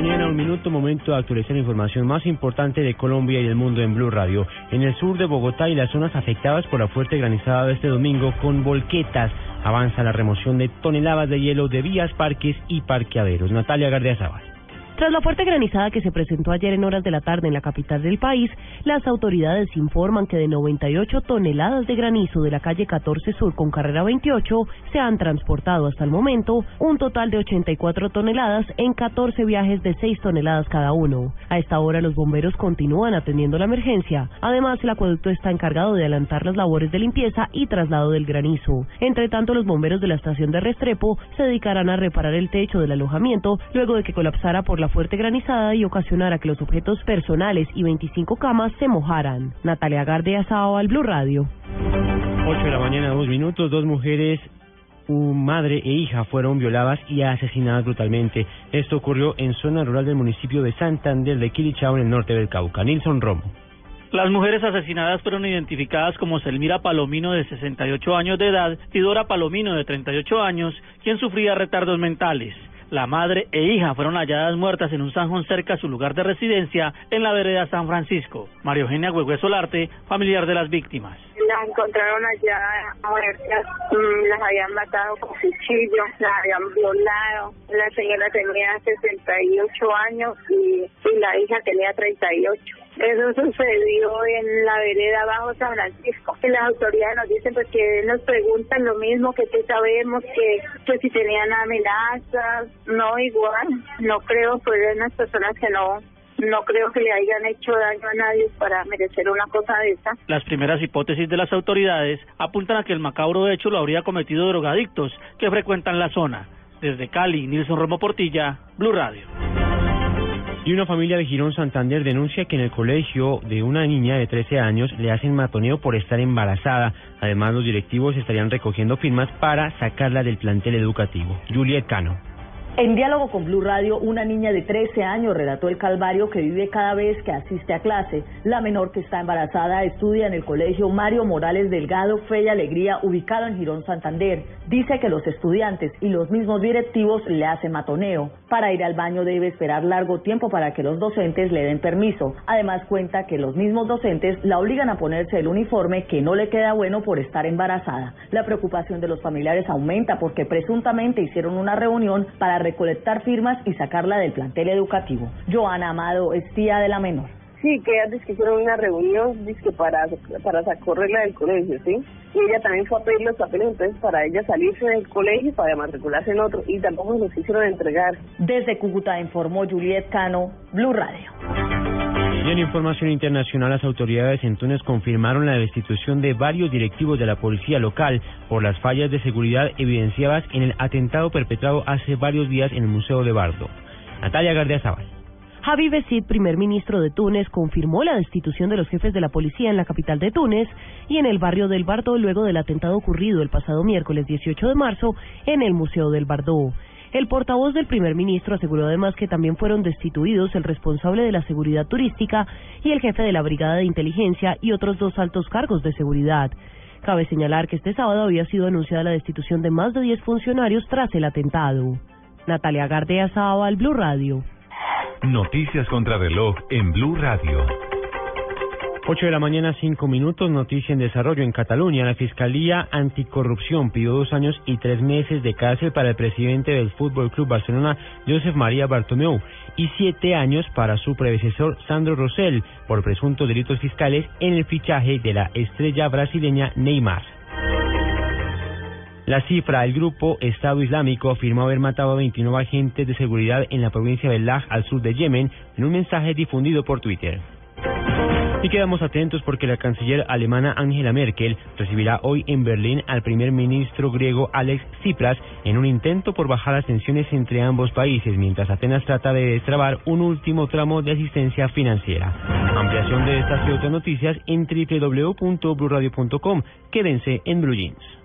mañana, un minuto, momento de actualizar la información más importante de Colombia y del mundo en Blue Radio. En el sur de Bogotá y las zonas afectadas por la fuerte granizada de este domingo con volquetas, avanza la remoción de toneladas de hielo de vías, parques y parqueaderos. Natalia Gardea Zaval. Tras la fuerte granizada que se presentó ayer en horas de la tarde en la capital del país, las autoridades informan que de 98 toneladas de granizo de la calle 14 Sur con carrera 28 se han transportado hasta el momento un total de 84 toneladas en 14 viajes de 6 toneladas cada uno. A esta hora los bomberos continúan atendiendo la emergencia. Además, el acueducto está encargado de adelantar las labores de limpieza y traslado del granizo. Entre tanto, los bomberos de la estación de Restrepo se dedicarán a reparar el techo del alojamiento luego de que colapsara por la fuerte granizada y ocasionara que los objetos personales y 25 camas se mojaran. Natalia Gardea Sao al Blue Radio. 8 de la mañana, dos minutos, dos mujeres un madre e hija fueron violadas y asesinadas brutalmente. Esto ocurrió en zona rural del municipio de Santander de Quilichao, en el norte del Cauca. Nilson Romo. Las mujeres asesinadas fueron identificadas como Selmira Palomino de 68 años de edad y Dora Palomino de 38 años, quien sufría retardos mentales. La madre e hija fueron halladas muertas en un zanjón cerca a su lugar de residencia en la vereda San Francisco. María Eugenia Huehué Solarte, familiar de las víctimas. Las encontraron allá muertas, mm, las habían matado con cuchillo, las habían violado. La señora tenía 68 años y la hija tenía 38. Eso sucedió en la vereda bajo San Francisco. Y las autoridades nos dicen pues que nos preguntan lo mismo que que sabemos que, que si tenían amenazas, no igual, no creo, pues unas personas que no no creo que le hayan hecho daño a nadie para merecer una cosa de esta. Las primeras hipótesis de las autoridades apuntan a que el macabro hecho lo habría cometido drogadictos que frecuentan la zona. Desde Cali, Nilson Romo Portilla, Blue Radio. Y una familia de Girón Santander denuncia que en el colegio de una niña de 13 años le hacen matoneo por estar embarazada. Además, los directivos estarían recogiendo firmas para sacarla del plantel educativo. Juliet Cano. En diálogo con Blue Radio, una niña de 13 años relató el calvario que vive cada vez que asiste a clase. La menor que está embarazada estudia en el colegio Mario Morales Delgado Fe y Alegría, ubicado en Girón, Santander. Dice que los estudiantes y los mismos directivos le hacen matoneo. Para ir al baño debe esperar largo tiempo para que los docentes le den permiso. Además cuenta que los mismos docentes la obligan a ponerse el uniforme que no le queda bueno por estar embarazada. La preocupación de los familiares aumenta porque presuntamente hicieron una reunión para recolectar firmas y sacarla del plantel educativo. Joana Amado es tía de la menor. Sí, que antes que hicieron una reunión que para, para sacarla del colegio, ¿sí? Y ella también fue a pedir los papeles entonces para ella salirse del colegio para matricularse en otro y tampoco los hicieron entregar. Desde Cúcuta informó Juliet Cano, Blue Radio. Y en información internacional, las autoridades en Túnez confirmaron la destitución de varios directivos de la policía local por las fallas de seguridad evidenciadas en el atentado perpetrado hace varios días en el Museo de Bardo. Natalia Gardea Zaval. Javi Besid, primer ministro de Túnez, confirmó la destitución de los jefes de la policía en la capital de Túnez y en el barrio del Bardo luego del atentado ocurrido el pasado miércoles 18 de marzo en el Museo del Bardo. El portavoz del primer ministro aseguró además que también fueron destituidos el responsable de la seguridad turística y el jefe de la brigada de inteligencia y otros dos altos cargos de seguridad. Cabe señalar que este sábado había sido anunciada la destitución de más de 10 funcionarios tras el atentado. Natalia Gardea Sao al Blue Radio. Noticias contra reloj en Blue Radio. 8 de la mañana, 5 minutos, noticia en desarrollo. En Cataluña, la Fiscalía Anticorrupción pidió dos años y tres meses de cárcel para el presidente del Fútbol Club Barcelona, Josep María Bartomeu, y siete años para su predecesor, Sandro Rosell, por presuntos delitos fiscales en el fichaje de la estrella brasileña Neymar. La cifra, el grupo Estado Islámico afirmó haber matado a 29 agentes de seguridad en la provincia de Laj, al sur de Yemen, en un mensaje difundido por Twitter. Y quedamos atentos porque la canciller alemana Angela Merkel recibirá hoy en Berlín al primer ministro griego Alex Tsipras en un intento por bajar las tensiones entre ambos países, mientras Atenas trata de destrabar un último tramo de asistencia financiera. Ampliación de estas y otras noticias en www.bluradio.com. Quédense en Blue Jeans.